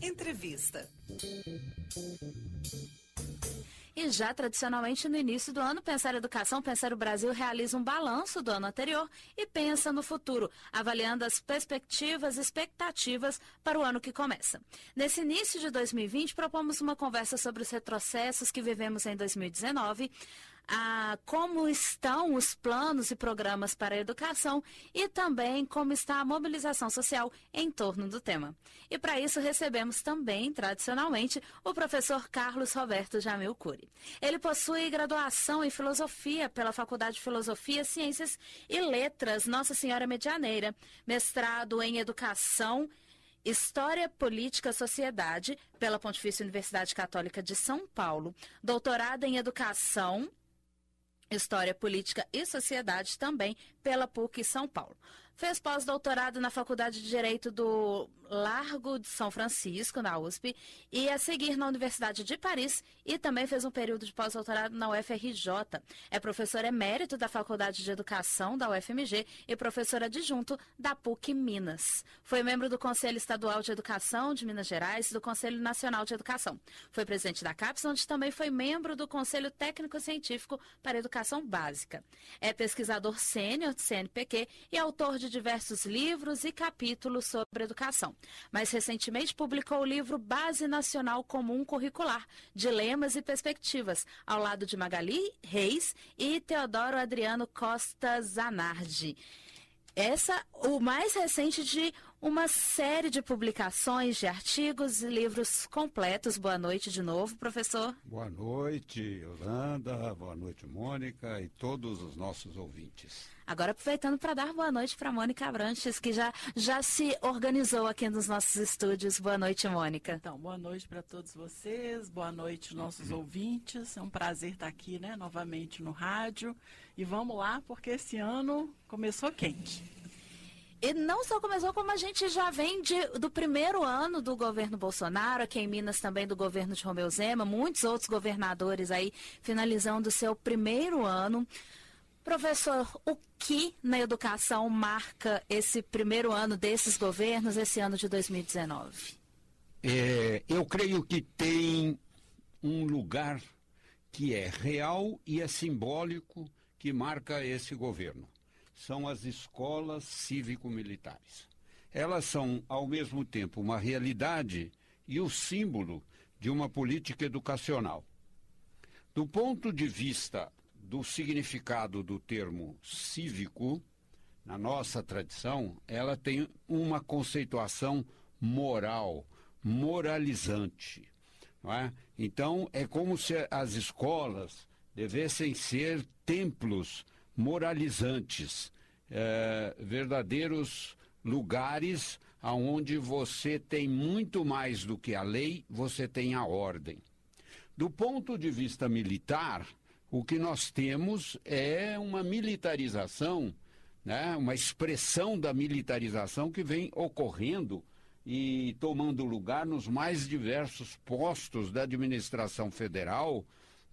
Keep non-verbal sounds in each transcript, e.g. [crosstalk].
Entrevista. E já tradicionalmente no início do ano, Pensar Educação, Pensar o Brasil realiza um balanço do ano anterior e pensa no futuro, avaliando as perspectivas e expectativas para o ano que começa. Nesse início de 2020, propomos uma conversa sobre os retrocessos que vivemos em 2019 a como estão os planos e programas para a educação e também como está a mobilização social em torno do tema. E para isso recebemos também, tradicionalmente, o professor Carlos Roberto Jamil Cury. Ele possui graduação em filosofia pela Faculdade de Filosofia, Ciências e Letras Nossa Senhora Medianeira, mestrado em educação História, Política, Sociedade, pela Pontifícia Universidade Católica de São Paulo, doutorado em Educação História, Política e Sociedade também pela PUC São Paulo. Fez pós-doutorado na Faculdade de Direito do Largo de São Francisco, na USP, e a seguir na Universidade de Paris e também fez um período de pós-doutorado na UFRJ. É professor emérito da Faculdade de Educação da UFMG e professor adjunto da PUC Minas. Foi membro do Conselho Estadual de Educação de Minas Gerais e do Conselho Nacional de Educação. Foi presidente da CAPES, onde também foi membro do Conselho Técnico Científico para Educação Básica. É pesquisador sênior de CNPq e autor de diversos livros e capítulos sobre educação. Mais recentemente publicou o livro Base Nacional Comum Curricular, Dilemas e Perspectivas, ao lado de Magali Reis e Teodoro Adriano Costa Zanardi. Essa, o mais recente de uma série de publicações de artigos e livros completos. Boa noite de novo, professor. Boa noite, Yolanda. Boa noite, Mônica e todos os nossos ouvintes. Agora aproveitando para dar boa noite para Mônica Abranches, que já, já se organizou aqui nos nossos estúdios. Boa noite, Mônica. Então, boa noite para todos vocês, boa noite, nossos ouvintes. É um prazer estar aqui, né, novamente no rádio. E vamos lá, porque esse ano começou quente. E não só começou, como a gente já vem de, do primeiro ano do governo Bolsonaro, aqui em Minas também do governo de Romeu Zema, muitos outros governadores aí finalizando o seu primeiro ano. Professor, o que na educação marca esse primeiro ano desses governos, esse ano de 2019? É, eu creio que tem um lugar que é real e é simbólico que marca esse governo. São as escolas cívico-militares. Elas são, ao mesmo tempo, uma realidade e o símbolo de uma política educacional. Do ponto de vista do significado do termo cívico, na nossa tradição, ela tem uma conceituação moral, moralizante. É? Então, é como se as escolas devessem ser templos moralizantes, é, verdadeiros lugares aonde você tem muito mais do que a lei, você tem a ordem. Do ponto de vista militar, o que nós temos é uma militarização, né, uma expressão da militarização que vem ocorrendo e tomando lugar nos mais diversos postos da administração federal,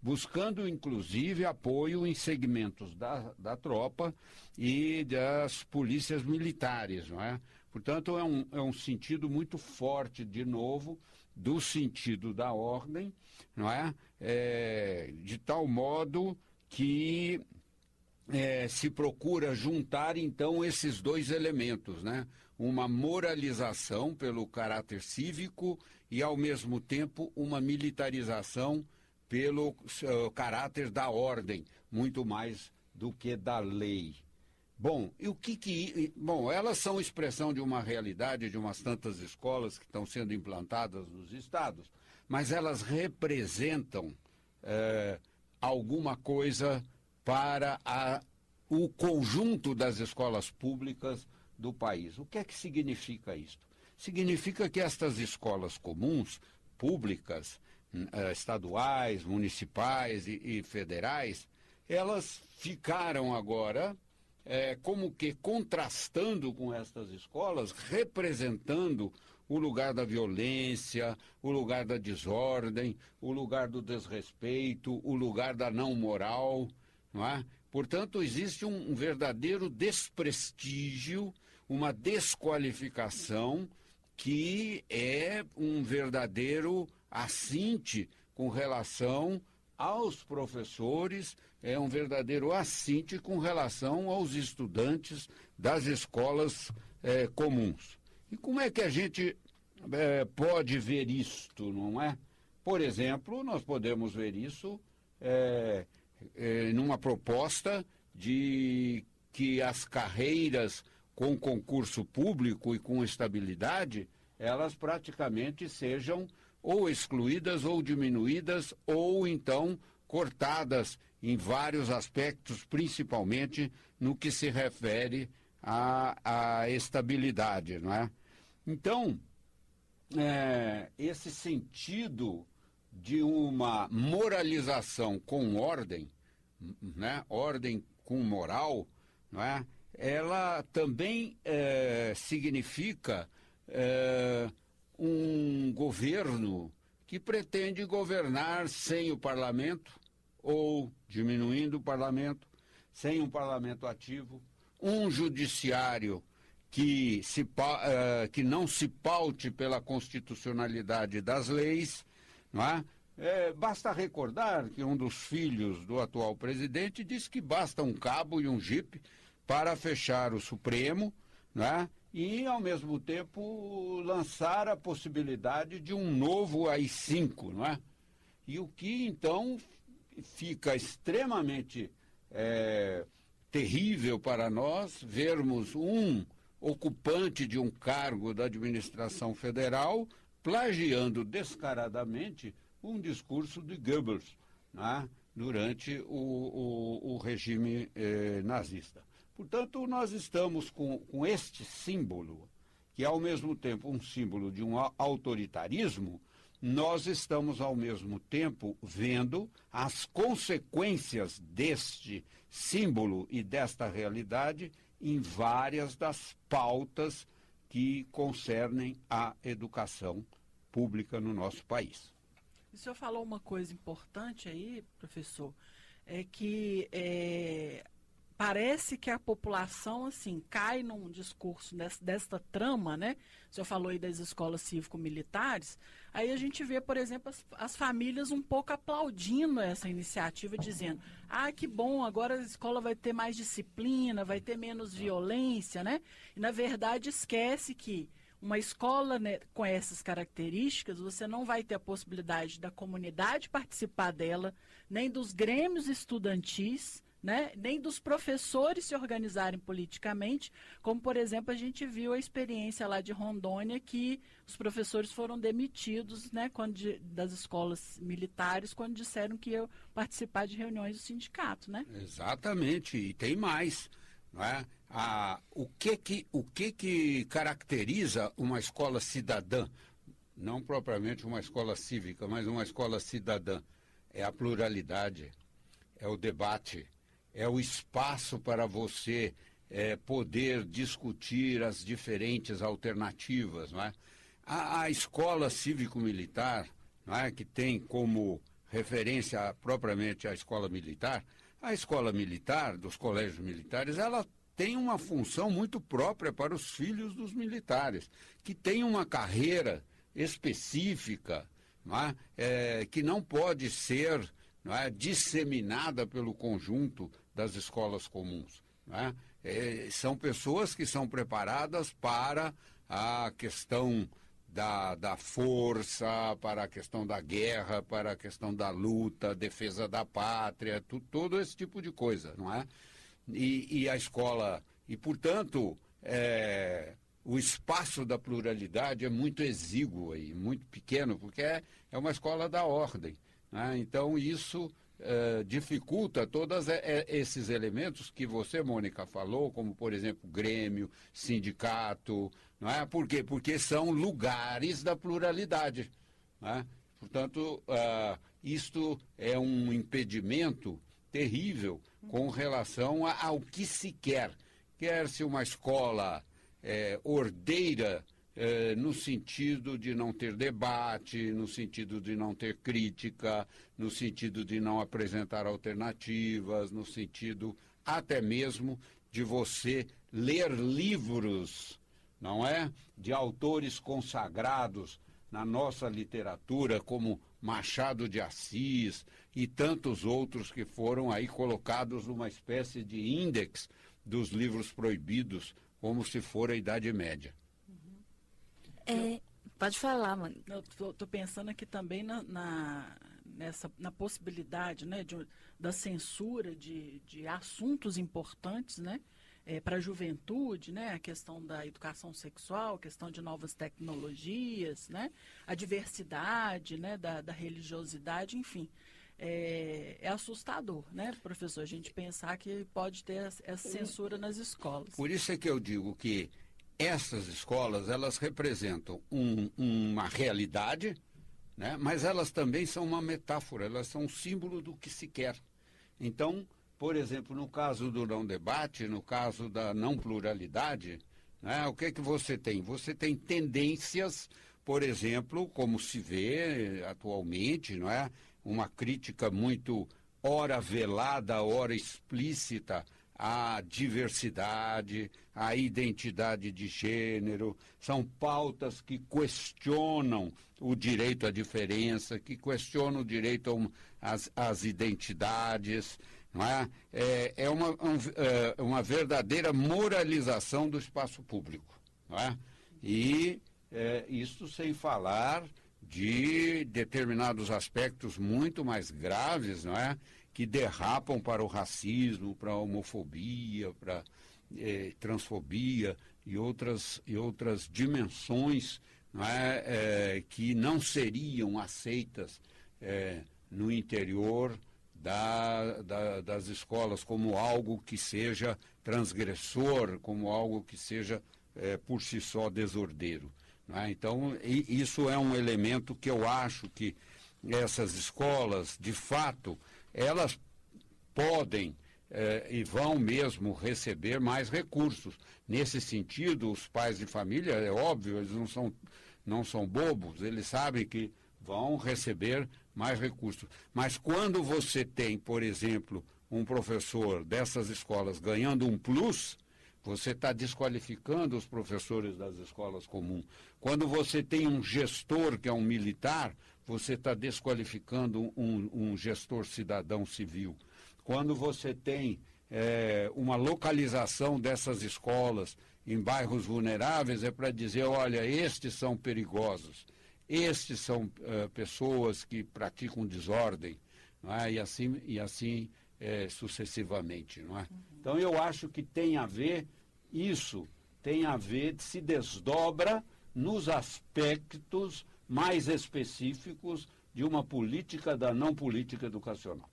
buscando inclusive apoio em segmentos da, da tropa e das polícias militares, não é? Portanto, é um, é um sentido muito forte, de novo, do sentido da ordem, não é? é de tal modo que é, se procura juntar então esses dois elementos, né? Uma moralização pelo caráter cívico e ao mesmo tempo uma militarização pelo uh, caráter da ordem, muito mais do que da lei. Bom, e o que que. Bom, elas são expressão de uma realidade de umas tantas escolas que estão sendo implantadas nos estados, mas elas representam é, alguma coisa para a, o conjunto das escolas públicas do país. O que é que significa isto? Significa que estas escolas comuns, públicas, eh, estaduais, municipais e, e federais, elas ficaram agora é, como que contrastando com estas escolas, representando o lugar da violência, o lugar da desordem, o lugar do desrespeito, o lugar da não moral, não é? Portanto, existe um verdadeiro desprestígio, uma desqualificação que é um verdadeiro assinte com relação aos professores, é um verdadeiro assinte com relação aos estudantes das escolas é, comuns. E como é que a gente é, pode ver isto, não é? Por exemplo, nós podemos ver isso é, é, numa proposta de que as carreiras com concurso público e com estabilidade, elas praticamente sejam ou excluídas ou diminuídas ou então cortadas em vários aspectos, principalmente no que se refere à, à estabilidade, não é? Então, é, esse sentido de uma moralização com ordem, né? ordem com moral, não é? ela também é, significa é, um governo que pretende governar sem o parlamento ou diminuindo o parlamento, sem um parlamento ativo, um judiciário que, se, uh, que não se paute pela constitucionalidade das leis. Não é? É, basta recordar que um dos filhos do atual presidente disse que basta um cabo e um jipe para fechar o Supremo né? E, ao mesmo tempo, lançar a possibilidade de um novo AI-5. Não é? E o que, então, fica extremamente é, terrível para nós vermos um ocupante de um cargo da administração federal plagiando descaradamente um discurso de Goebbels né, durante o, o, o regime eh, nazista. Portanto, nós estamos com, com este símbolo, que é ao mesmo tempo um símbolo de um autoritarismo, nós estamos ao mesmo tempo vendo as consequências deste símbolo e desta realidade em várias das pautas que concernem a educação pública no nosso país. O senhor falou uma coisa importante aí, professor, é que é, parece que a população assim cai num discurso desta trama, né? O senhor falou aí das escolas cívico-militares. Aí a gente vê, por exemplo, as, as, famílias um pouco aplaudindo essa iniciativa, dizendo: ah, que bom, agora a escola vai ter mais disciplina, vai ter menos violência, né? E na verdade esquece que uma escola né, com essas características, você não vai ter a possibilidade da comunidade participar dela, nem dos grêmios estudantis né, nem dos professores se organizarem politicamente, como, por exemplo, a gente viu a experiência lá de Rondônia, que os professores foram demitidos né, quando de, das escolas militares quando disseram que iam participar de reuniões do sindicato. Né? Exatamente, e tem mais. É? a, o que, que, o que, que caracteriza uma escola cidadã? Não propriamente uma escola cívica, mas uma escola cidadã. É a pluralidade, é o debate, é o espaço para você é, poder discutir as diferentes alternativas. Não é? a, a escola cívico-militar, é? que tem como referência propriamente a escola militar, a escola militar, dos colégios militares, ela tem uma função muito própria para os filhos dos militares, que tem uma carreira específica, não é? É, que não pode ser não é, disseminada pelo conjunto das escolas comuns. Né? É, são pessoas que são preparadas para a questão da, da força, para a questão da guerra, para a questão da luta, defesa da pátria, tu, todo esse tipo de coisa, não é? E, e a escola, e portanto, é, o espaço da pluralidade é muito exíguo aí, muito pequeno, porque é, é uma escola da ordem. Né? Então, isso uh, dificulta todos esses elementos que você, Mônica, falou, como, por exemplo, Grêmio, sindicato, não é? Por quê? Porque são lugares da pluralidade. Né? Portanto, uh, isto é um impedimento terrível com relação a, ao que se quer. Quer-se uma escola é, ordeira é, no sentido de não ter debate, no sentido de não ter crítica, no sentido de não apresentar alternativas, no sentido até mesmo de você ler livros não é? De autores consagrados na nossa literatura, como Machado de Assis e tantos outros que foram aí colocados numa espécie de índex dos livros proibidos, como se for a Idade Média. É, pode falar, mãe. Estou pensando aqui também na, na, nessa, na possibilidade né, de, da censura de, de assuntos importantes, né? é, para a juventude, né, a questão da educação sexual, a questão de novas tecnologias, né, a diversidade, né, da, da religiosidade, enfim. É, é, assustador, né, professor, a gente pensar que pode ter essa censura nas escolas. Por isso é que eu digo que essas escolas, elas representam um, uma realidade, né, mas elas também são uma metáfora, elas são um símbolo do que se quer. Então, por exemplo, no caso do não debate, no caso da não pluralidade, né, o que, é que você tem? Você tem tendências, por exemplo, como se vê atualmente, não é? uma crítica muito ora velada, ora explícita à diversidade, à identidade de gênero, são pautas que questionam o direito à diferença, que questionam o direito às, identidades. Não é? É, é uma, um, é uma verdadeira moralização do espaço público. Não é? E é, isso sem falar de determinados aspectos muito mais graves, não é? Que derrapam para o racismo, para a homofobia, para é, transfobia e outras, e outras dimensões não é? é que não seriam aceitas é, no interior da, da, das escolas como algo que seja transgressor, como algo que seja é, por si só desordeiro. É? Então, isso é um elemento que eu acho que essas escolas, de fato, elas podem é, e vão mesmo receber mais recursos. Nesse sentido, os pais de família, é óbvio, eles não são, não são bobos, eles sabem que vão receber mais recursos. Mas quando você tem, por exemplo, um professor dessas escolas ganhando um plus, você está desqualificando os professores das escolas comuns. Quando você tem um gestor que é um militar, você está desqualificando um, um, gestor cidadão civil. Quando você tem é, uma localização dessas escolas em bairros vulneráveis, é para dizer: olha, estes são perigosos. Estes são uh, pessoas que praticam desordem, é? e assim, e assim é, sucessivamente. Não é? Uhum. Então, eu acho que tem a ver, isso tem a ver, se desdobra nos aspectos mais específicos de uma política da não política educacional.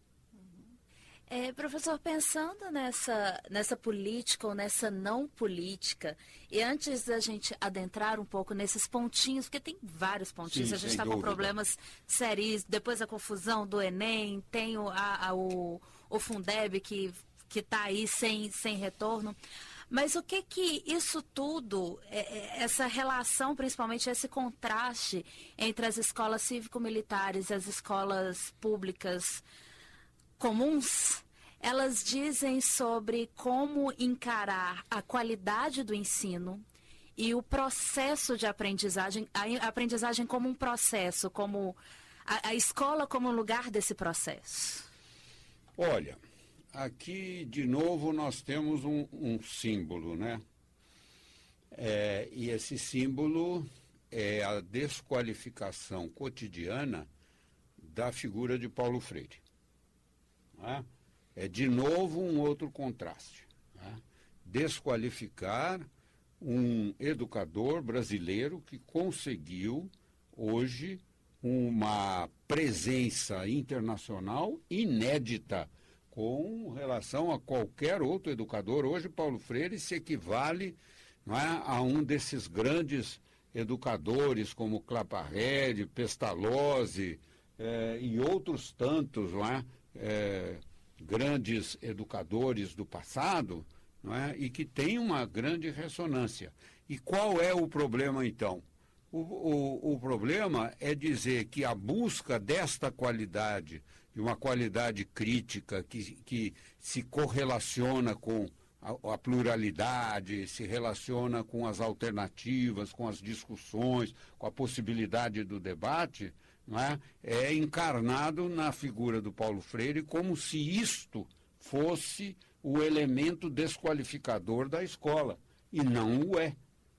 É, professor, pensando nessa, nessa política ou nessa não política, e antes da gente adentrar um pouco nesses pontinhos, porque tem vários pontinhos, Sim, a gente está com problemas sérios, depois a confusão do Enem, tem o, a, a, o, o Fundeb que está aí sem, sem retorno. Mas o que que isso tudo, é, é, essa relação, principalmente esse contraste entre as escolas cívico-militares e as escolas públicas, comuns, elas dizem sobre como encarar a qualidade do ensino e o processo de aprendizagem, a aprendizagem como um processo, como a, a escola como um lugar desse processo. Olha, aqui de novo nós temos um, um símbolo, né? É, e esse símbolo é a desqualificação cotidiana da figura de Paulo Freire. É? é de novo um outro contraste. É? Desqualificar um educador brasileiro que conseguiu hoje uma presença internacional inédita com relação a qualquer outro educador. Hoje, Paulo Freire se equivale é, a um desses grandes educadores como Claparede, Pestalozzi eh, e outros tantos, é? é, grandes educadores do passado é? e que tem uma grande ressonância. E qual é o problema então? O, o, o problema é dizer que a busca desta qualidade, de uma qualidade crítica que, que se correlaciona com a, a, pluralidade, se relaciona com as alternativas, com as discussões, com a possibilidade do debate, é? é encarnado na figura do Paulo Freire como se isto fosse o elemento desqualificador da escola. E não o é.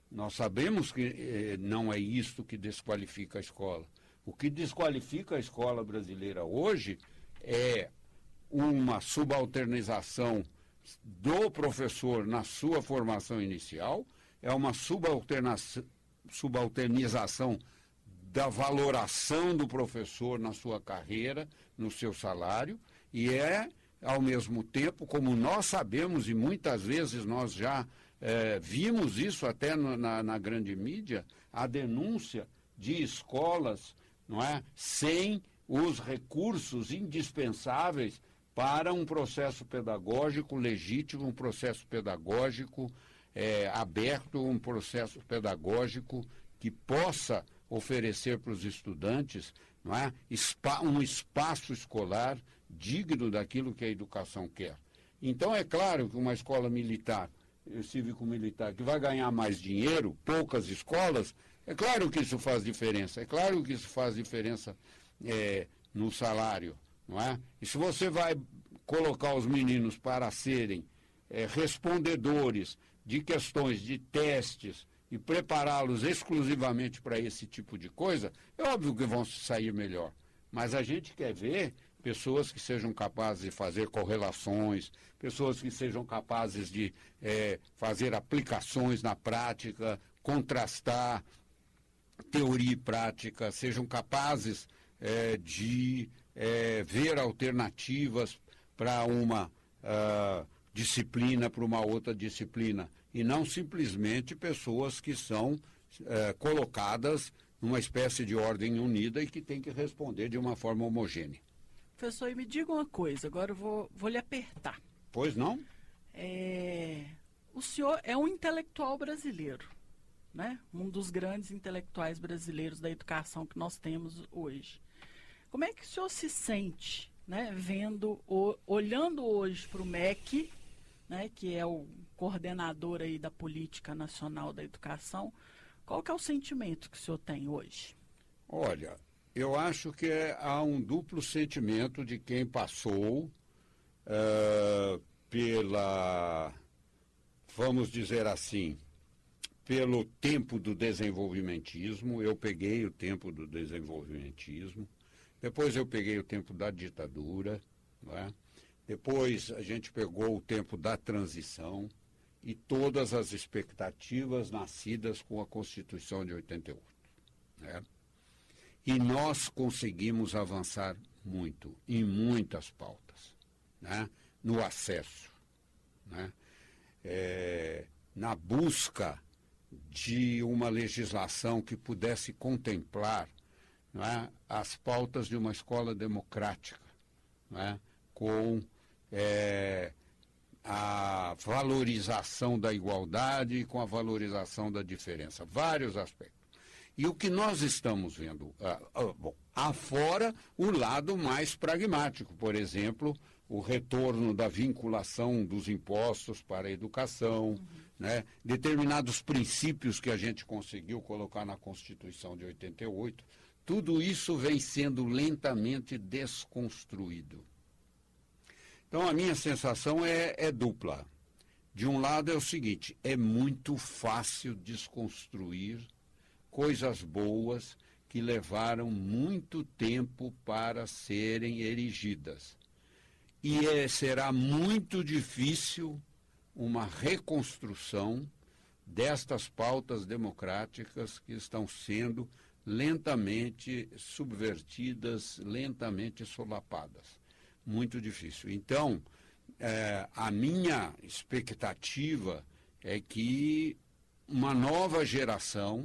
Nós sabemos que eh, não é isto que desqualifica a escola. O que desqualifica a escola brasileira hoje é uma subalternização do professor na sua formação inicial, é uma subalternização da valoração do professor na sua carreira, no seu salário, e é, ao mesmo tempo, como nós sabemos e muitas vezes nós já é, vimos isso até na, na grande mídia, a denúncia de escolas não é, sem os recursos indispensáveis para um processo pedagógico legítimo, um processo pedagógico é, aberto, um processo pedagógico que possa oferecer para os estudantes não é, um espaço escolar digno daquilo que a educação quer. Então, é claro que uma escola militar, eh, cívico-militar, que vai ganhar mais dinheiro, poucas escolas, é claro que isso faz diferença, é claro que isso faz diferença é, no salário, não é? E se você vai colocar os meninos para serem é, respondedores de questões de testes e prepará-los exclusivamente para esse tipo de coisa, é óbvio que vão sair melhor. Mas a gente quer ver pessoas que sejam capazes de fazer correlações, pessoas que sejam capazes de é, fazer aplicações na prática, contrastar teoria e prática, sejam capazes é, de é, ver alternativas para uma uh, disciplina, para uma outra disciplina, e não simplesmente pessoas que são uh, colocadas numa espécie de ordem unida e que tem que responder de uma forma homogênea. Professor, e me diga uma coisa, agora eu vou, vou lhe apertar. Pois não? É, o senhor é um intelectual brasileiro, né? um dos grandes intelectuais brasileiros da educação que nós temos hoje. Como é que o senhor se sente, né, vendo, o, olhando hoje para o MEC, né, que é o coordenador aí da política nacional da educação, qual que é o sentimento que o senhor tem hoje? Olha, eu acho que é, há um duplo sentimento de quem passou uh, pela, vamos dizer assim, pelo tempo do desenvolvimentismo. Eu peguei o tempo do desenvolvimentismo depois eu peguei o tempo da ditadura, é? depois a gente pegou o tempo da transição e todas as expectativas nascidas com a Constituição de 88. Né? E nós conseguimos avançar muito, em muitas pautas, né? no acesso, né? É, na busca de uma legislação que pudesse contemplar é? as pautas de uma escola democrática, é? com é, a valorização da igualdade e com a valorização da diferença, vários aspectos. E o que nós estamos vendo, ah, ah, bom, afora o lado mais pragmático, por exemplo, o retorno da vinculação dos impostos para a educação, uhum. Né? determinados princípios que a gente conseguiu colocar na Constituição de 88, tudo isso vem sendo lentamente desconstruído. Então, a minha sensação é, é dupla. De um lado, é o seguinte: é muito fácil desconstruir coisas boas que levaram muito tempo para serem erigidas. E é, será muito difícil uma reconstrução destas pautas democráticas que estão sendo lentamente subvertidas, lentamente solapadas. Muito difícil. Então, é, a minha expectativa é que uma nova geração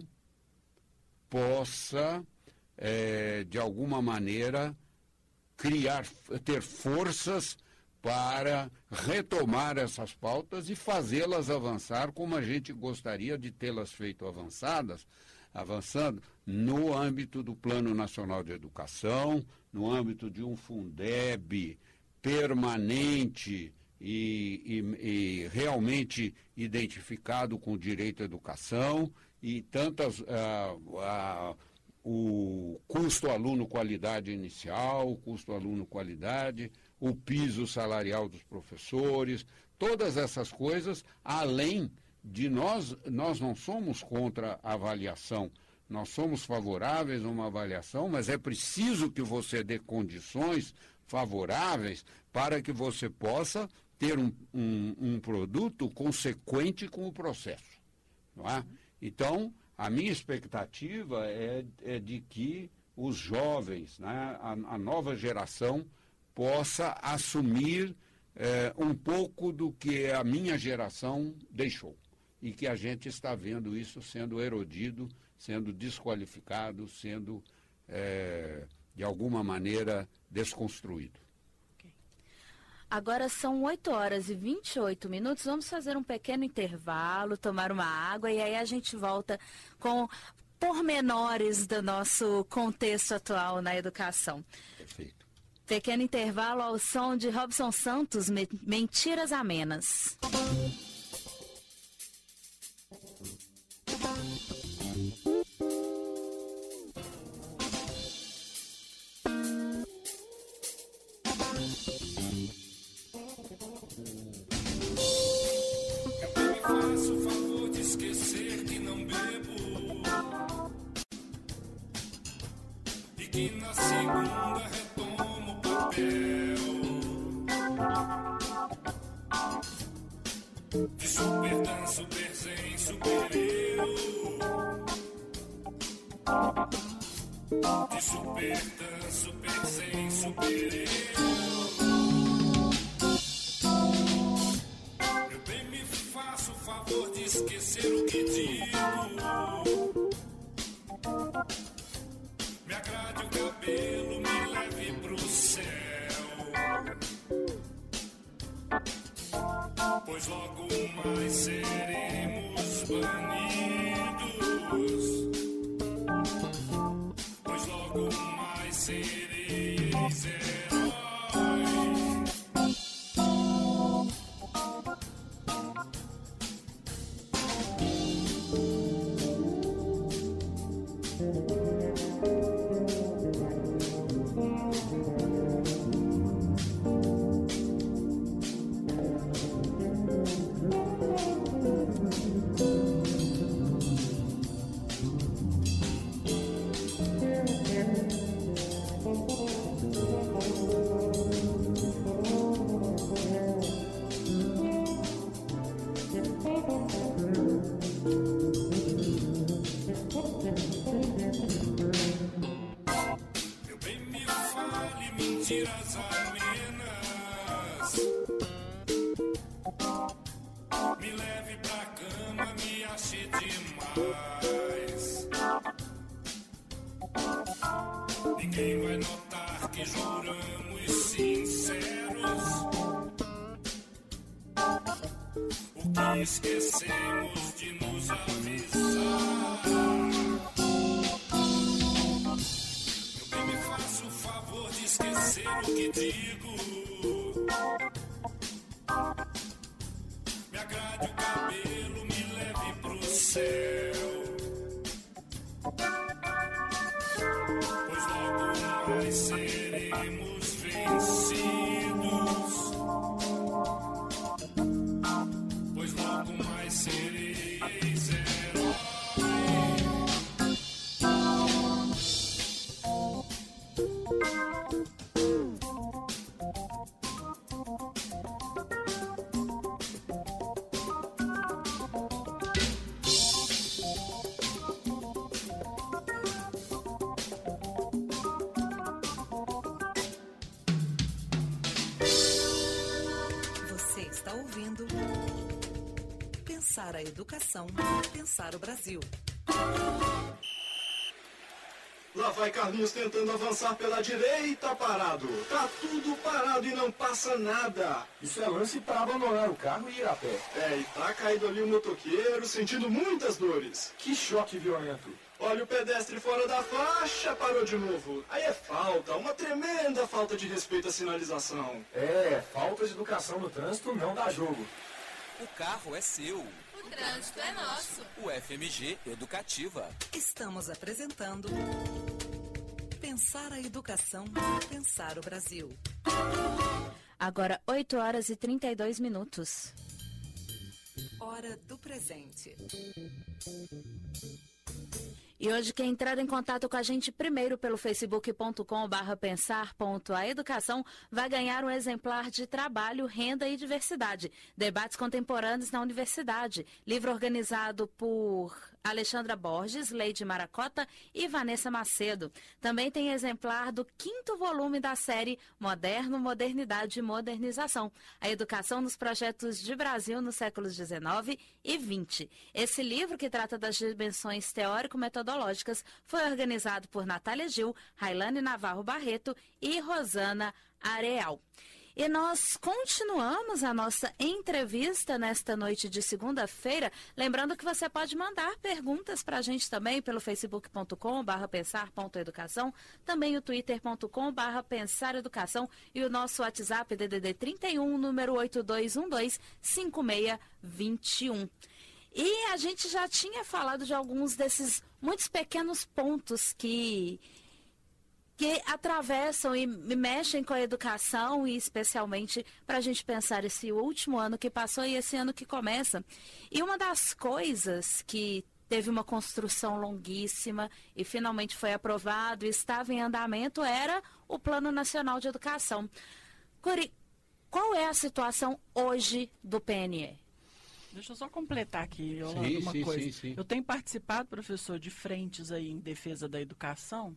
possa, é, de alguma maneira, criar, ter forças para retomar essas pautas e fazê-las avançar como a gente gostaria de tê-las feito avançadas, avançando no âmbito do Plano Nacional de Educação, no âmbito de um Fundeb permanente, e, e, e realmente identificado com o direito à educação e tantas ah, ah, o custo aluno qualidade inicial, o custo aluno qualidade, o piso salarial dos professores, todas essas coisas, além de nós, nós não somos contra a avaliação, nós somos favoráveis a uma avaliação, mas é preciso que você dê condições favoráveis para que você possa ter um, um, um produto consequente com o processo. Não é? Então, a minha expectativa é, é de que os jovens, né, a, a nova geração, possa assumir é, um pouco do que a minha geração deixou. E que a gente está vendo isso sendo erodido, sendo desqualificado, sendo, é, de alguma maneira, desconstruído. Agora são 8 horas e 28 minutos. Vamos fazer um pequeno intervalo, tomar uma água e aí a gente volta com pormenores do nosso contexto atual na educação. Perfeito. Pequeno intervalo ao som de Robson Santos, Mentiras Amenas. you. tiras as Minas. Me leve pra cama, me ache demais. Ninguém vai notar que juramos sinceros. O que esquecemos de nos avisar? esquecer o que digo. Me agrade o cabelo, me leve pro céu. Pois logo nós seremos vencidos. Pensar a educação, pensar o Brasil. Lá vai Carlinhos tentando avançar pela direita, parado. Tá tudo parado e não passa nada. Isso é lance para abandonar o carro e ir a pé. É, e tá caído ali o motoqueiro, sentindo muitas dores. Que choque violento. Olha o pedestre fora da faixa, parou de novo. Aí é falta, uma tremenda falta de respeito à sinalização. É, falta de educação no trânsito não dá jogo. O carro é seu. O trânsito é nosso. O FMG Educativa. Estamos apresentando Pensar a Educação, Pensar o Brasil. Agora, 8 horas e 32 minutos. Hora do presente. E hoje quem entrar em contato com a gente primeiro pelo facebook.com barra pensar.aeducação vai ganhar um exemplar de Trabalho, Renda e Diversidade, Debates Contemporâneos na Universidade, livro organizado por Alexandra Borges, Leide Maracota e Vanessa Macedo. Também tem exemplar do quinto volume da série Moderno, Modernidade e Modernização, a educação nos projetos de Brasil nos séculos XIX e XX. Esse livro, que trata das dimensões teórico-metodológicas, foi organizado por Natália Gil, Railane Navarro Barreto e Rosana Areal. E nós continuamos a nossa entrevista nesta noite de segunda-feira. Lembrando que você pode mandar perguntas para a gente também pelo facebook.com barra pensar.educação, também o twitter.com barra pensareducação e o nosso WhatsApp DDD 31, número 8212-5621. E a gente já tinha falado de alguns desses muitos pequenos pontos que que atravessam e mexem com a educação e especialmente para a gente pensar esse último ano que passou e esse ano que começa. E uma das coisas que teve uma construção longuíssima e finalmente foi aprovado e estava em andamento era o Plano Nacional de Educação. Curi, qual é a situação hoje do PNE? Deixa eu só completar aqui, Yolanda, sim, uma sim, coisa. Sim, eu tenho participado, professor, de frentes aí em defesa da educação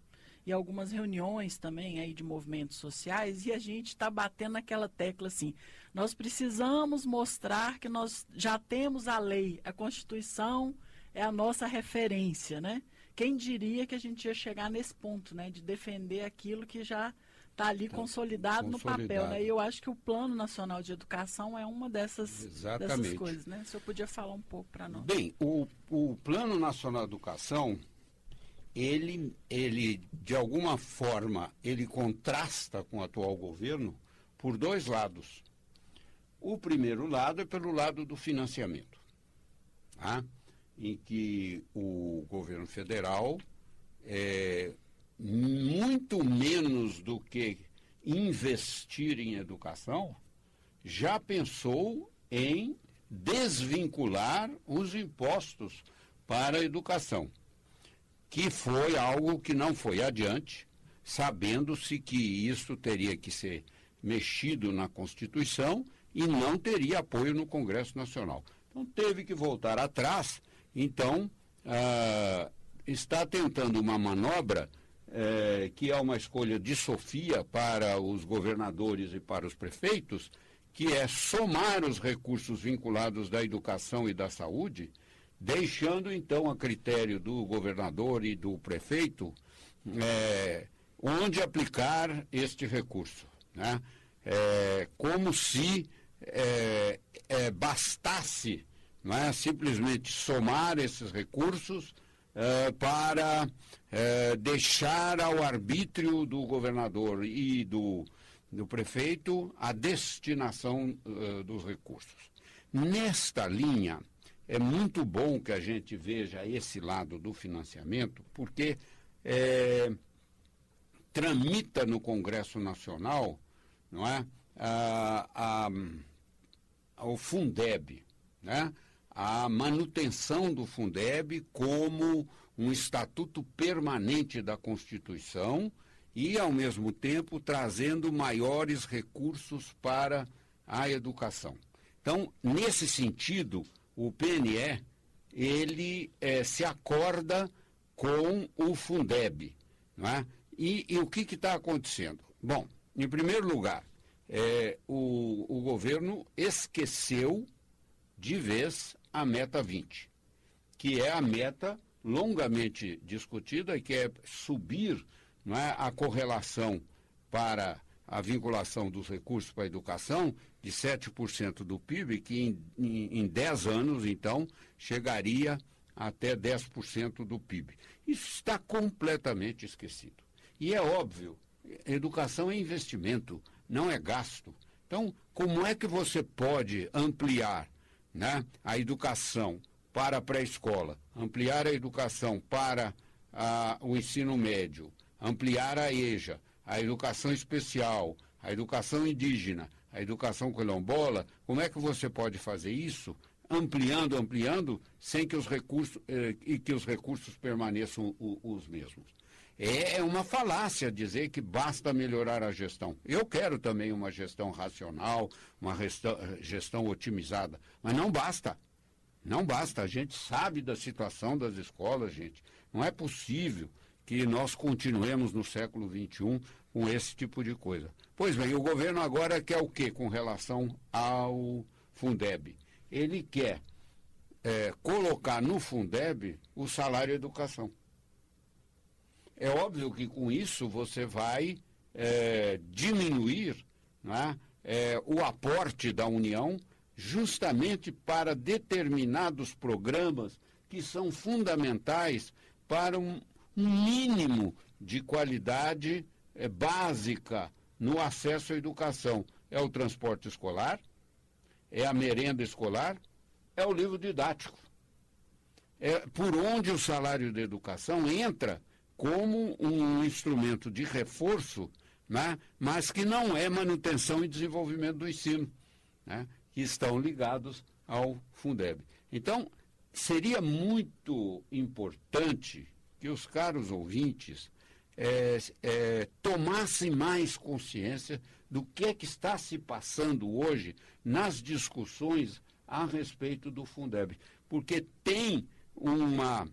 e algumas reuniões também aí de movimentos sociais e a gente está batendo naquela tecla assim, nós precisamos mostrar que nós já temos a lei, a Constituição é a nossa referência, né? Quem diria que a gente ia chegar nesse ponto, né? De defender aquilo que já está ali então, consolidado, consolidado, no papel, né? E eu acho que o Plano Nacional de Educação é uma dessas, dessas coisas, né? Se eu podia falar um pouco para nós. Bem, o, o Plano Nacional de Educação ele, ele, de alguma forma, ele contrasta com o atual governo por dois lados. O primeiro lado é pelo lado do financiamento, tá? em que o governo federal, é, muito menos do que investir em educação, já pensou em desvincular os impostos para a educação que foi algo que não foi adiante, sabendo-se que isso teria que ser mexido na Constituição e não teria apoio no Congresso Nacional. Então teve que voltar atrás. Então ah, está tentando uma manobra eh, que é uma escolha de Sofia para os governadores e para os prefeitos, que é somar os recursos vinculados da educação e da saúde deixando então a critério do governador e do prefeito é, onde aplicar este recurso. Né? É, como se é, é bastasse é, simplesmente somar esses recursos é, para deixar ao arbítrio do governador e do, do prefeito a destinação dos recursos. Nesta linha, é muito bom que a gente veja esse lado do financiamento, porque é, tramita no Congresso Nacional não é, a, a, o Fundeb, né? a manutenção do Fundeb como um estatuto permanente da Constituição e, ao mesmo tempo, trazendo maiores recursos para a educação. Então, nesse sentido, o PNE, ele é, se acorda com o Fundeb. Não é? e, e o que está acontecendo? Bom, em primeiro lugar, é, o, o governo esqueceu de vez a meta 20, que é a meta longamente discutida, que é subir não é, a correlação para a vinculação dos recursos para a educação de 7% do PIB, que em, em, em 10 anos, então, chegaria até 10% do PIB. Isso está completamente esquecido. E é óbvio, educação é investimento, não é gasto. Então, como é que você pode ampliar né, a educação para a pré-escola, ampliar a educação para a, o ensino médio, ampliar a EJA, a educação especial, a educação indígena, a educação quilombola, como é que você pode fazer isso ampliando, ampliando, sem que os recursos eh, e que os recursos permaneçam o, os mesmos? É, é uma falácia dizer que basta melhorar a gestão. Eu quero também uma gestão racional, uma gestão, gestão otimizada, mas não basta. Não basta. A gente sabe da situação das escolas, gente. Não é possível que nós continuemos no século XXI com esse tipo de coisa. Pois bem, o governo agora quer o quê com relação ao Fundeb? Ele quer é, colocar no Fundeb o salário educação. É óbvio que com isso você vai é, diminuir né, é, o aporte da União justamente para determinados programas que são fundamentais para um mínimo de qualidade é, básica no acesso à educação. É o transporte escolar, é a merenda escolar, é o livro didático. É por onde o salário da educação entra como um instrumento de reforço, né, mas que não é manutenção e desenvolvimento do ensino, né, que estão ligados ao Fundeb. Então, seria muito importante que os caros ouvintes é, é, tomassem mais consciência do que é que está se passando hoje nas discussões a respeito do Fundeb, porque tem uma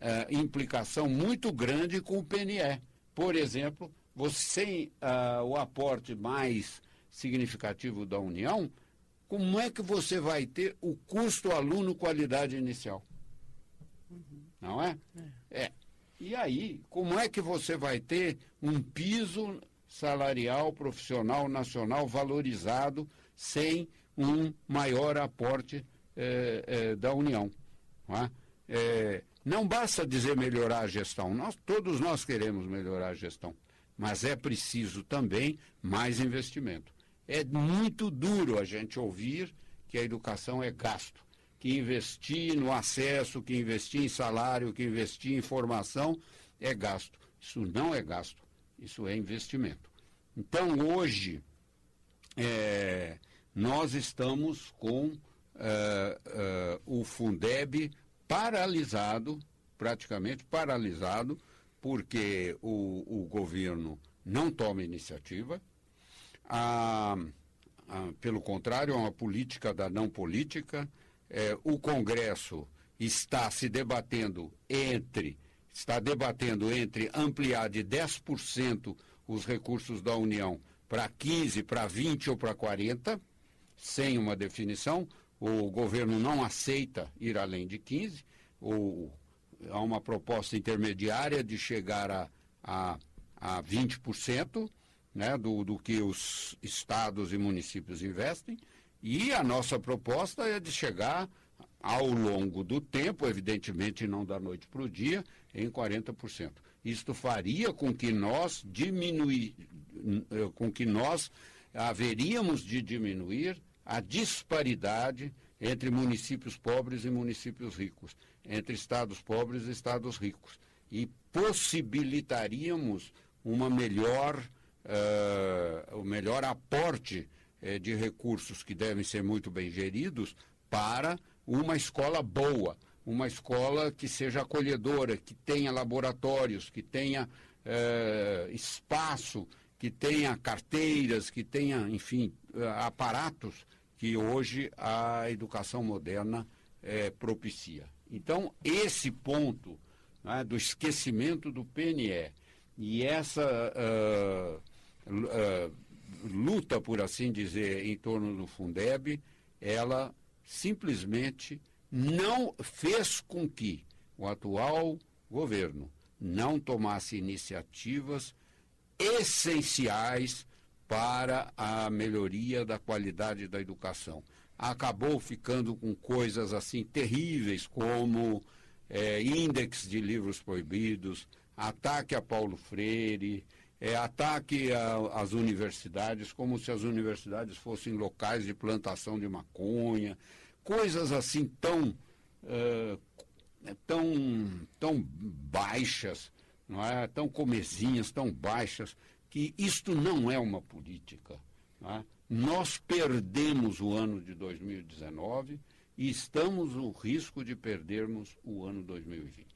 é, implicação muito grande com o PNE. Por exemplo, você sem uh, o aporte mais significativo da União, como é que você vai ter o custo aluno qualidade inicial? Uhum. Não é? é? É. E aí, como é que você vai ter um piso salarial profissional nacional valorizado sem um maior aporte eh, eh, da União? Não, é? É, não basta dizer melhorar a gestão, nós, todos nós queremos melhorar a gestão, mas é preciso também mais investimento. É muito duro a gente ouvir que a educação é gasto que investir no acesso, que investir em salário, que investir em formação é gasto. Isso não é gasto, isso é investimento. Então, hoje, é, nós estamos com é, é, o Fundeb paralisado, praticamente paralisado, porque o, o governo não toma iniciativa. A, a, pelo contrário, é uma política da não política eh, o Congresso está se debatendo entre está debatendo entre ampliar de 10% os recursos da União para 15, para 20 ou para 40, sem uma definição. O governo não aceita ir além de 15, ou há uma proposta intermediária de chegar a, a, a 20% né, do, do que os estados e municípios investem. E a nossa proposta é de chegar ao longo do tempo, evidentemente não da noite para o dia, em 40%. Isto faria com que nós diminuir, eh, com que nós haveríamos de diminuir a disparidade entre municípios pobres e municípios ricos, entre estados pobres e estados ricos. E possibilitaríamos uma melhor, uh, o melhor aporte eh, de recursos que devem ser muito bem geridos para uma escola boa, uma escola que seja acolhedora, que tenha laboratórios, que tenha eh, espaço, que tenha carteiras, que tenha, enfim, eh, aparatos que hoje a educação moderna propicia. Então, esse ponto né, do esquecimento do PNE e essa uh, luta, por assim dizer, em torno do Fundeb, ela simplesmente não fez com que o atual governo não tomasse iniciativas essenciais para a melhoria da qualidade da educação. Acabou ficando com coisas assim terríveis como é, índex de livros proibidos, ataque a Paulo Freire, é, ataque às universidades, como se as universidades fossem locais de plantação de maconha, coisas assim tão, uh, tão, tão baixas, não é? tão comezinhas, tão baixas, que isto não é uma política. É? Nós perdemos o ano de 2019 e estamos no risco de perdermos o ano 2020.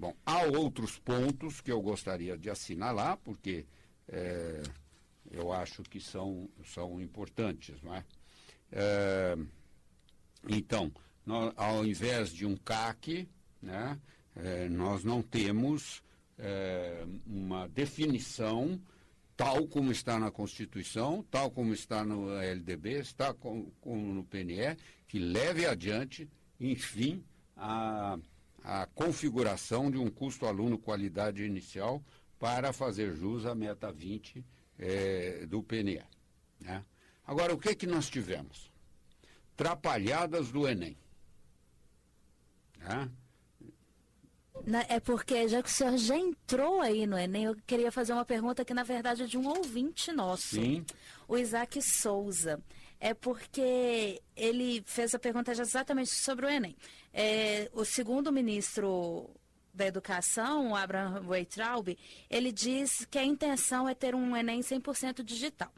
Bom, há outros pontos que eu gostaria de assinalar, porque é, eu acho que são, são importantes. Não é? é então, ao invés de um CAC, né, é, nós não temos é, uma definição tal como está na Constituição, tal como está no LDB, está como, como no PNE, que leve adiante, enfim, a a configuração de um custo aluno qualidade inicial para fazer jus à meta 20 é, do PNE. Né? Agora, o que, que nós tivemos? Trapalhadas do Enem. Né? É porque, já que o senhor já entrou aí no Enem, eu queria fazer uma pergunta que, na verdade, é de um ouvinte nosso. Sim. O Isaac Souza. É porque ele fez a pergunta exatamente sobre o Enem. É, o segundo ministro da Educação, Abraham Weitraub, ele diz que a intenção é ter um Enem 100% digital.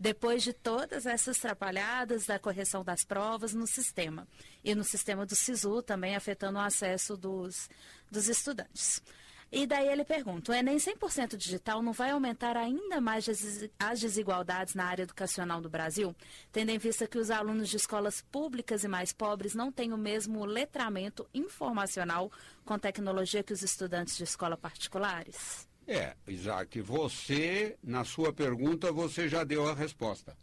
Depois de todas essas atrapalhadas da correção das provas no sistema. E no sistema do SISU também afetando o acesso dos, dos estudantes. E daí ele pergunta: o Enem 100% digital não vai aumentar ainda mais as desigualdades na área educacional do Brasil, tendo em vista que os alunos de escolas públicas e mais pobres não têm o mesmo letramento informacional com tecnologia que os estudantes de escola particulares? É, Isaac, você, na sua pergunta, você já deu a resposta.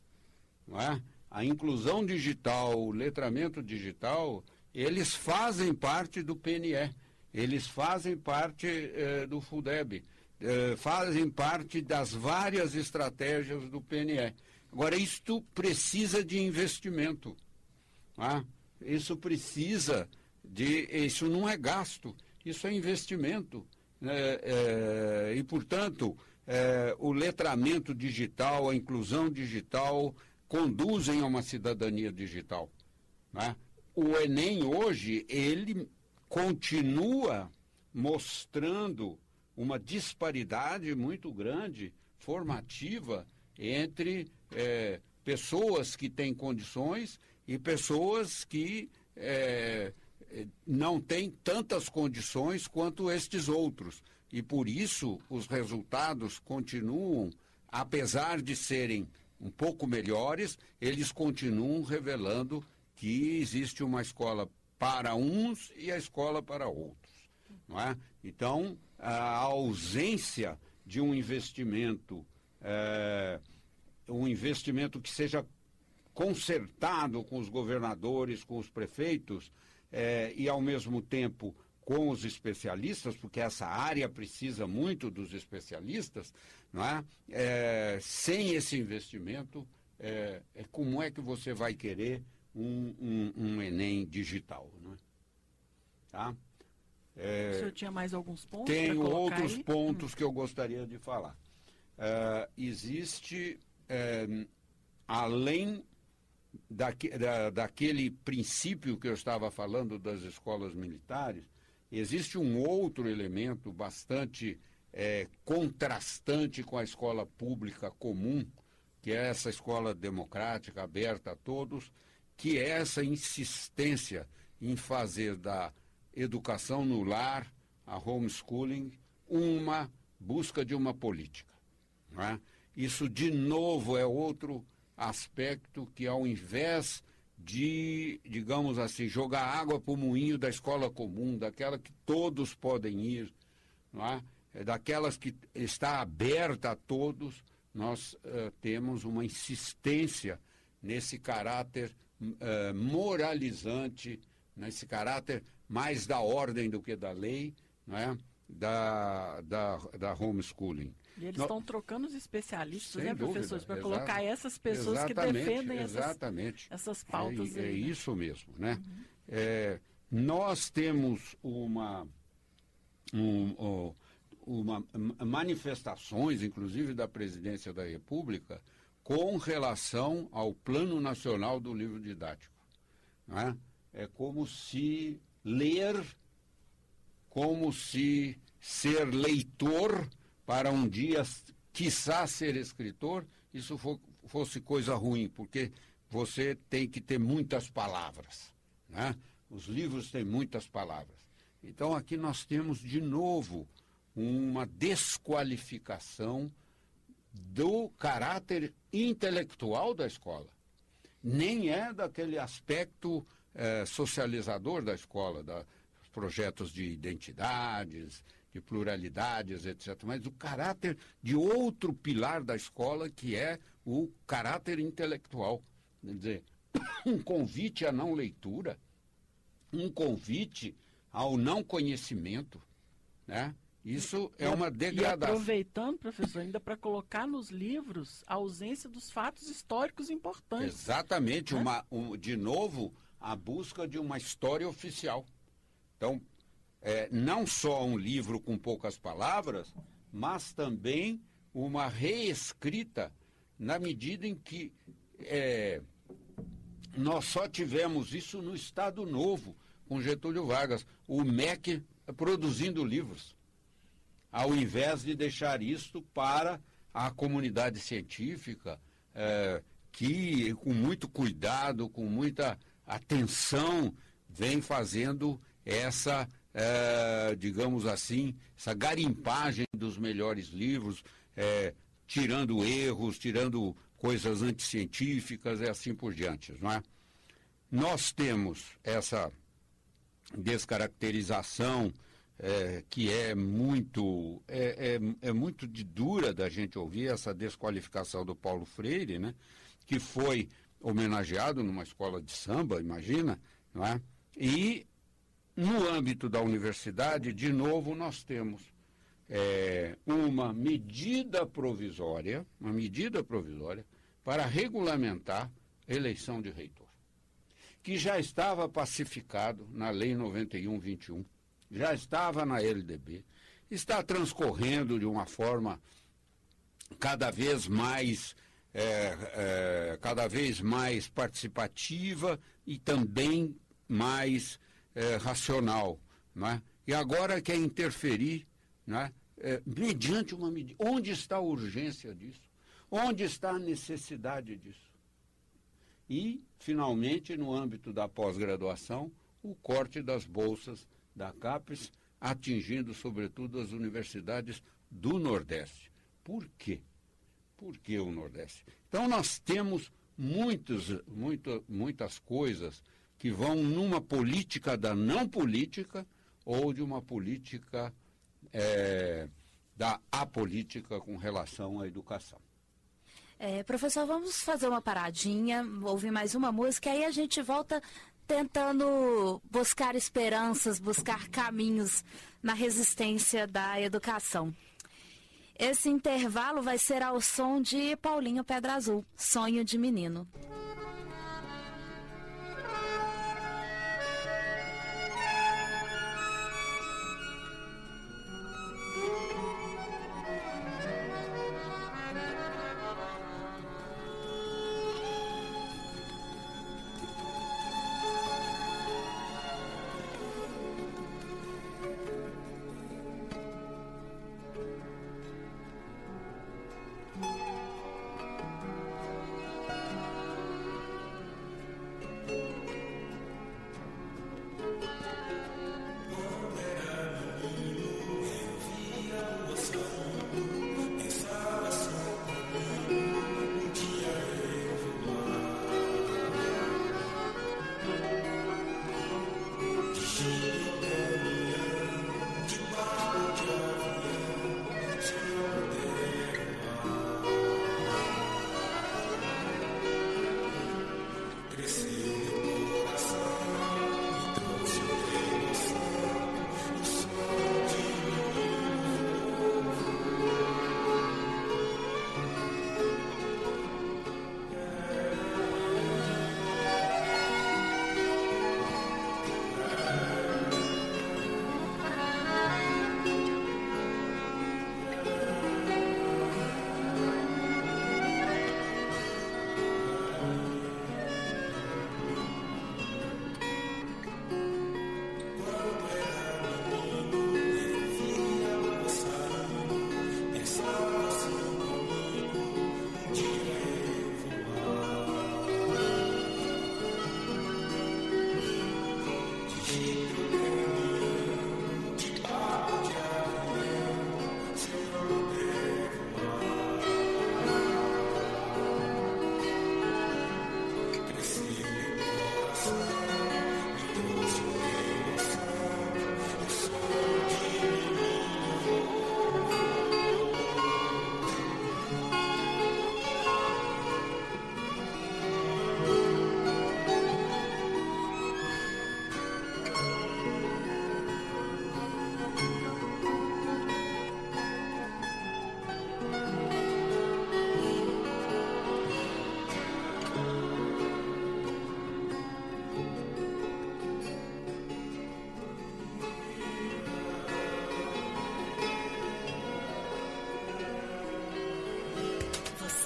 Não é? A inclusão digital, o letramento digital, eles fazem parte do PNE eles fazem parte eh, do FUDEB, eh, fazem parte das várias estratégias do PNE. Agora, isto precisa de investimento. Ah, isso precisa de. Isso não é gasto, isso é investimento. É, é, e, portanto, é, o letramento digital, a inclusão digital conduzem a uma cidadania digital. Né? O Enem hoje, ele continua mostrando uma disparidade muito grande, formativa, entre é, pessoas que têm condições e pessoas que é, não têm tantas condições quanto estes outros. E por isso os resultados continuam, apesar de serem um pouco melhores, eles continuam revelando que existe uma escola para uns e a escola para outros. Não é? Então, a ausência de um investimento, é, um investimento que seja consertado com os governadores, com os prefeitos, é, e ao mesmo tempo com os especialistas, porque essa área precisa muito dos especialistas, não é? é sem esse investimento, é, como é que você vai querer um, um, um Enem digital. Né? Tá? É, o senhor tinha mais alguns pontos? Tenho outros aí? pontos hum. que eu gostaria de falar. Uh, existe, uh, além daque, da, daquele princípio que eu estava falando das escolas militares, existe um outro elemento bastante é, contrastante com a escola pública comum, que é essa escola democrática, aberta a todos, que é essa insistência em fazer da educação no lar, a homeschooling, uma busca de uma política. É? Isso, de novo, é outro aspecto que, ao invés de, digamos assim, jogar água para o moinho da escola comum, daquela que todos podem ir, é? é daquelas que está aberta a todos, nós uh, temos uma insistência nesse caráter uh, moralizante, nesse caráter mais da ordem do que da lei, não é? da, da, da homeschooling. E eles estão trocando os especialistas, né, professores, para colocar essas pessoas que defendem essas, exatamente. essas pautas. É, é isso mesmo, né? Uhum. É, nós temos uma, um, uma manifestações, inclusive da presidência da República, com relação ao Plano Nacional do Livro Didático. É? é como se ler, como se ser leitor para um dia, quiçá ser escritor, isso for, fosse coisa ruim, porque você tem que ter muitas palavras. Né? Os livros têm muitas palavras. Então aqui nós temos de novo uma desqualificação do caráter intelectual da escola. Nem é daquele aspecto eh, socializador da escola, dos projetos de identidades, de pluralidades, etc. Mas o caráter de outro pilar da escola, que é o caráter intelectual. Quer dizer, [coughs] um convite à não leitura, um convite ao não conhecimento, né? Isso é uma degradação. E aproveitando, professor, ainda para colocar nos livros a ausência dos fatos históricos importantes. Exatamente, né? uma, um, de novo, a busca de uma história oficial. Então, é, não só um livro com poucas palavras, mas também uma reescrita na medida em que é, nós só tivemos isso no Estado Novo, com Getúlio Vargas, o MEC produzindo livros, ao invés de deixar isto para a comunidade científica, é, que com muito cuidado, com muita atenção, vem fazendo essa é, digamos assim, essa garimpagem dos melhores livros, é, tirando erros, tirando coisas anticientíficas e assim por diante, não é? Nós temos essa descaracterização é, que é muito é, é, é, muito de dura da gente ouvir essa desqualificação do Paulo Freire, né? Que foi homenageado numa escola de samba, imagina, não é? E no âmbito da universidade, de novo, nós temos é, uma medida provisória, uma medida provisória para regulamentar eleição de reitor, que já estava pacificado na Lei 91-21, já estava na LDB, está transcorrendo de uma forma cada vez mais é, é, cada vez mais participativa e também mais é, racional. Né? E agora quer interferir né? Mediante uma medida. Onde está a urgência disso? Onde está a necessidade disso? E, finalmente, no âmbito da pós-graduação, o corte das bolsas da CAPES, atingindo, sobretudo, as universidades do Nordeste. Por quê? Por que o Nordeste? Então, nós temos muitos, muito, muitas coisas que vão numa política da não política ou de uma política é, da apolítica com relação à educação. É, professor, vamos fazer uma paradinha, ouvir mais uma música, aí a gente volta tentando buscar esperanças, buscar caminhos na resistência da educação. Esse intervalo vai ser ao som de Paulinho Pedra Azul, Sonho de Menino.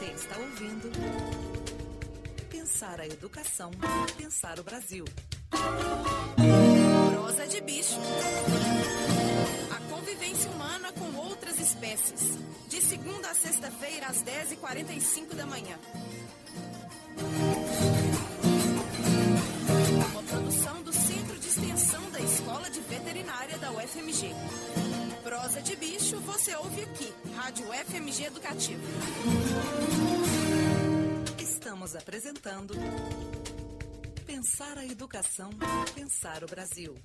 Você está ouvindo Pensar a Educação, Pensar o Brasil. Prosa de bicho. A convivência humana com outras espécies. De segunda a sexta-feira, às 10h45 da manhã. Uma produção do Centro de Extensão da Escola de Veterinária da UFMG. Prosa de bicho, você ouve aqui. Rádio UFMG Educativa. Estamos apresentando Pensar a Educação, Pensar o Brasil.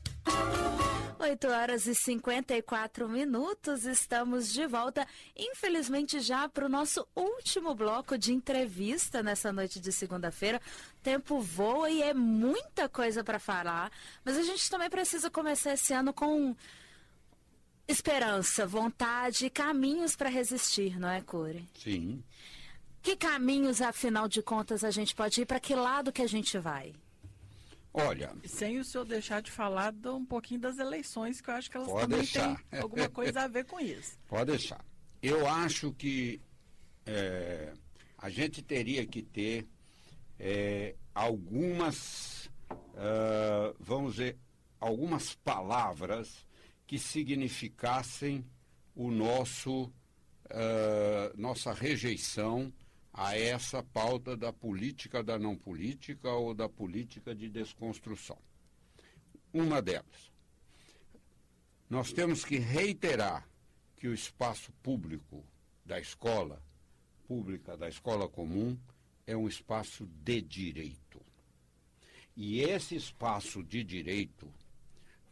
8 horas e 54 minutos, estamos de volta, infelizmente já para o nosso último bloco de entrevista nessa noite de segunda-feira. Tempo voa e é muita coisa para falar, mas a gente também precisa começar esse ano com esperança, vontade e caminhos para resistir, não é, Core? Sim. Que caminhos, afinal de contas, a gente pode ir? Para que lado que a gente vai? Olha, Sem o senhor deixar de falar um pouquinho das eleições, que eu acho que elas também deixar. têm alguma coisa a ver com isso. [laughs] pode deixar. Eu acho que é, a gente teria que ter é, algumas, ah, vamos dizer, algumas palavras que significassem o nosso, ah, nossa rejeição a essa pauta da política da não política ou da política de desconstrução. Uma delas, nós temos que reiterar que o espaço público da escola pública, da escola comum, é um espaço de direito. E esse espaço de direito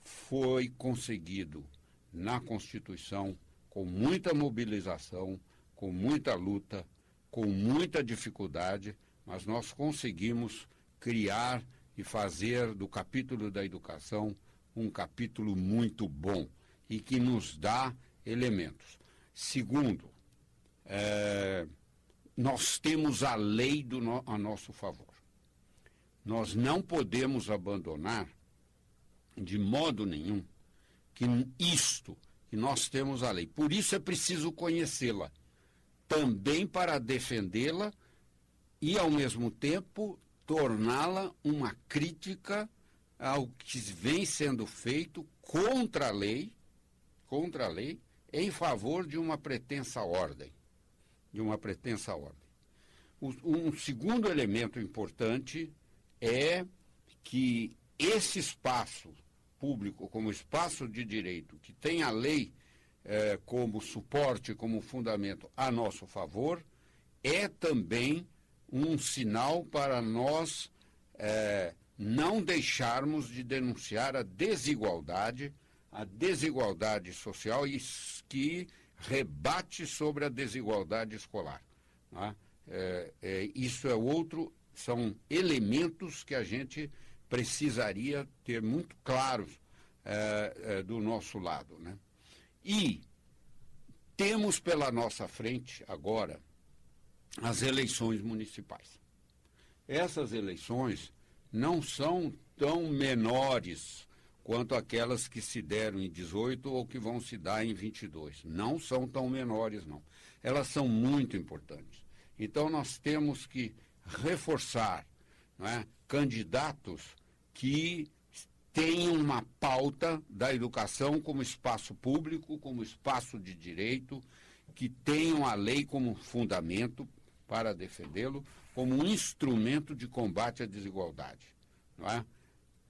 foi conseguido na Constituição com muita mobilização, com muita luta, com muita dificuldade, mas nós conseguimos criar e fazer do capítulo da educação um capítulo muito bom e que nos dá elementos. Segundo, eh, nós temos a lei do no- a nosso favor. Nós não podemos abandonar de modo nenhum que isto, que nós temos a lei. Por isso é preciso conhecê-la, também para defendê-la e, ao mesmo tempo, torná-la uma crítica ao que vem sendo feito contra a lei, contra a lei, em favor de uma pretensa ordem, de uma pretensa ordem. Um segundo elemento importante é que esse espaço público, como espaço de direito, que tem a lei eh, como suporte, como fundamento a nosso favor, é também um sinal para nós eh, não deixarmos de denunciar a desigualdade, a desigualdade social que rebate sobre a desigualdade escolar. É, é, isso é outro, são elementos que a gente precisaria ter muito claros é, é, do nosso lado. Né? E temos pela nossa frente agora as eleições municipais. Essas eleições não são tão menores quanto aquelas que se deram em 18 ou que vão se dar em 22. Não são tão menores, não. Elas são muito importantes. Então, nós temos que reforçar é, candidatos que tenham uma pauta da educação como espaço público, como espaço de direito, que tenham a lei como fundamento para defendê-lo, como um instrumento de combate à desigualdade. É?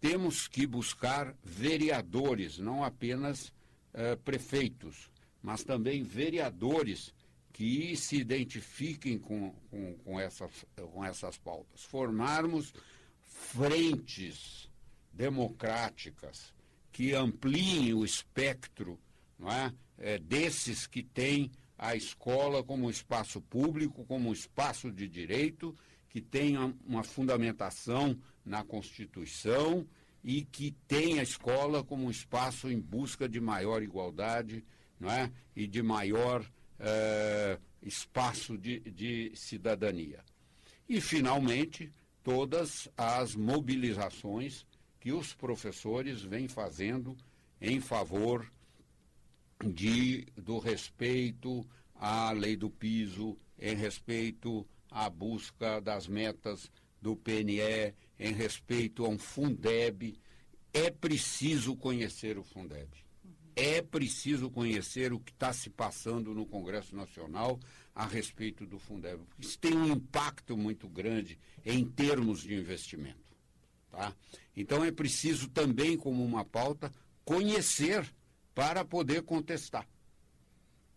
Temos que buscar vereadores, não apenas eh, prefeitos, mas também vereadores que se identifiquem com, com, com, essas, com essas pautas. Formarmos frentes democráticas que ampliem o espectro não é, é, desses que têm a escola como espaço público, como espaço de direito, que tenha uma fundamentação na Constituição e que tenha a escola como um espaço em busca de maior igualdade não é? e de maior eh, espaço de, de cidadania. E, finalmente, todas as mobilizações que os professores vêm fazendo em favor de, do respeito à lei do piso, em respeito à busca das metas do PNE, em respeito a um Fundeb. É preciso conhecer o Fundeb. É preciso conhecer o que está se passando no Congresso Nacional a respeito do Fundeb. Isso tem um impacto muito grande em termos de investimento. Tá? Então é preciso também, como uma pauta, conhecer para poder contestar.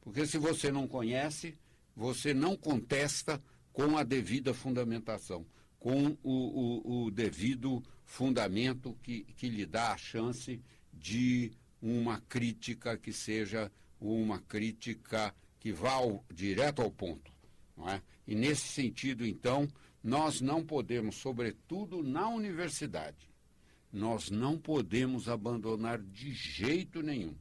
Porque se você não conhece, você não contesta com a devida fundamentação, com o, o, o devido fundamento que, que lhe dá a chance de uma crítica que seja uma crítica que vá ao, direto ao ponto. Não é? E nesse sentido, então, nós não podemos, sobretudo na universidade, nós não podemos abandonar de jeito nenhum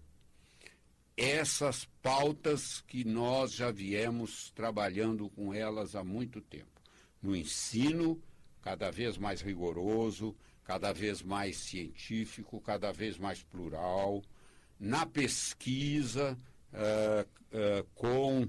essas pautas que nós já viemos trabalhando com elas há muito tempo. No ensino, cada vez mais rigoroso, cada vez mais científico, cada vez mais plural, na pesquisa, uh, uh, com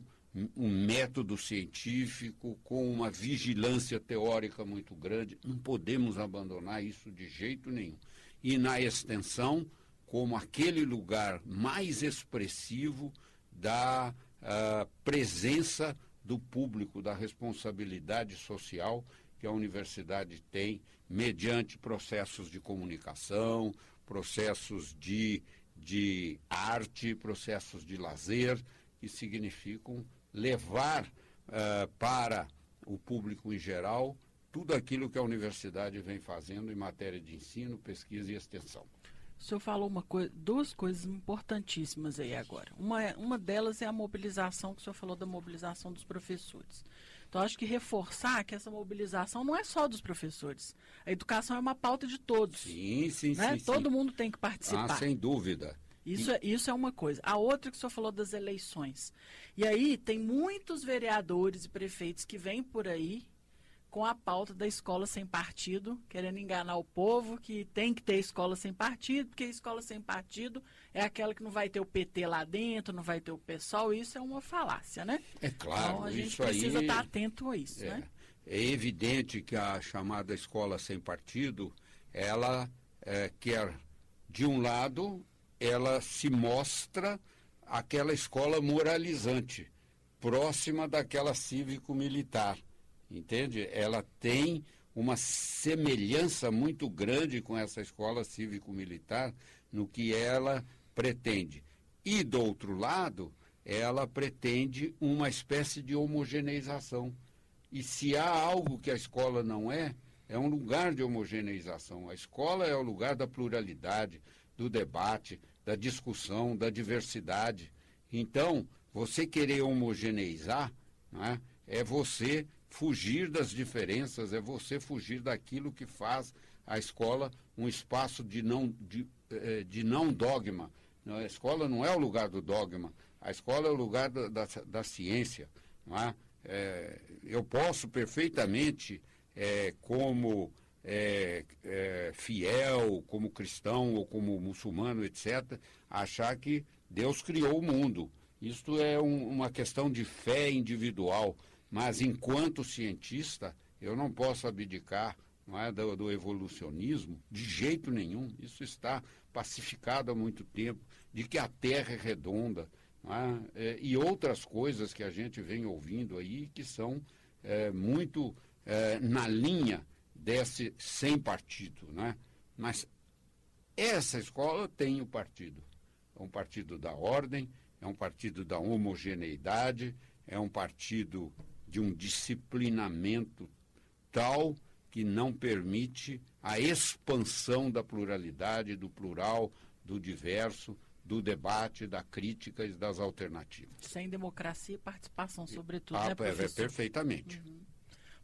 um método científico, com uma vigilância teórica muito grande. Não podemos abandonar isso de jeito nenhum. E na extensão, como aquele lugar mais expressivo da uh, presença do público, da responsabilidade social que a universidade tem mediante processos de comunicação, processos de de arte, processos de lazer, que significam levar uh, para o público em geral tudo aquilo que a universidade vem fazendo em matéria de ensino, pesquisa e extensão. O senhor falou uma coisa, duas coisas importantíssimas aí agora. Uma, é, uma delas é a mobilização, que o senhor falou da mobilização dos professores. Então, acho que reforçar que essa mobilização não é só dos professores. A educação é uma pauta de todos. Sim, sim, né? sim. Todo sim. mundo tem que participar. Ah, sem dúvida. Isso, é, isso é uma coisa. A outra que o senhor falou das eleições. E aí tem muitos vereadores e prefeitos que vêm por aí com a pauta da escola sem partido, querendo enganar o povo que tem que ter escola sem partido, porque a escola sem partido é aquela que não vai ter o PT lá dentro, não vai ter o PSOL, isso é uma falácia, né? É claro, então a gente precisa aí estar atento a isso, é, né? é evidente que a chamada escola sem partido, ela é, quer, de um lado, ela se mostra aquela escola moralizante, próxima daquela cívico-militar entende? Ela tem uma semelhança muito grande com essa escola cívico-militar no que ela pretende. E, do outro lado, ela pretende uma espécie de homogeneização. E se há algo que a escola não é, é um lugar de homogeneização. A escola é o lugar da pluralidade, do debate, da discussão, da diversidade. Então, você querer homogeneizar é, é você fugir das diferenças, é você fugir daquilo que faz a escola um espaço de não, de, eh, de não dogma. A escola não é o lugar do dogma, a escola é o lugar da, da, da ciência. É? É, eu posso perfeitamente, é, como fiel, como cristão ou como muçulmano, etc., achar que Deus criou o mundo. Isto é um, uma questão de fé individual. Mas, enquanto cientista, eu não posso abdicar não é, do, do, evolucionismo de jeito nenhum. Isso está pacificado há muito tempo, de que a Terra é redonda, é? É, e outras coisas que a gente vem ouvindo aí que são é, muito é, na linha desse sem partido. Né? Mas essa escola tem o partido. É um partido da ordem, é um partido da homogeneidade, é um partido de um disciplinamento tal que não permite a expansão da pluralidade, do plural, do diverso, do debate, da crítica e das alternativas. Sem democracia e participação, sobretudo, ah, né, é, perfeitamente. Uhum.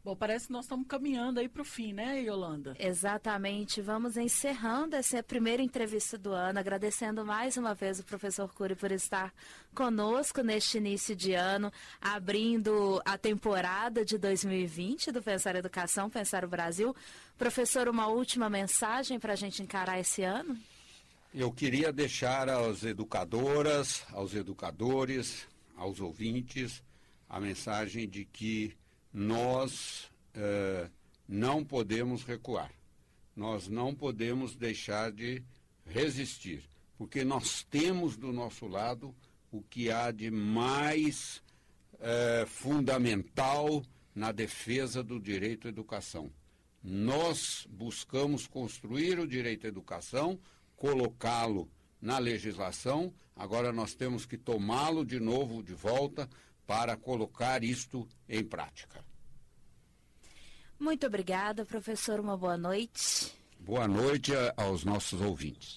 Bom, parece que nós estamos caminhando aí para o fim, né, Yolanda? Exatamente. Vamos encerrando essa primeira entrevista do ano, agradecendo mais uma vez o professor Cury por estar conosco neste início de ano, abrindo a temporada de 2020 do Pensar Educação, Pensar o Brasil. Professor, uma última mensagem para a gente encarar esse ano? Eu queria deixar às educadoras, aos educadores, aos ouvintes, a mensagem de que nós eh, não podemos recuar. Nós não podemos deixar de resistir, porque nós temos do nosso lado o que há de mais eh, fundamental na defesa do direito à educação. Nós buscamos construir o direito à educação, colocá-lo na legislação, agora nós temos que tomá-lo de novo de volta para colocar isto em prática. Muito obrigada, professor. Uma boa noite. Boa noite aos nossos ouvintes.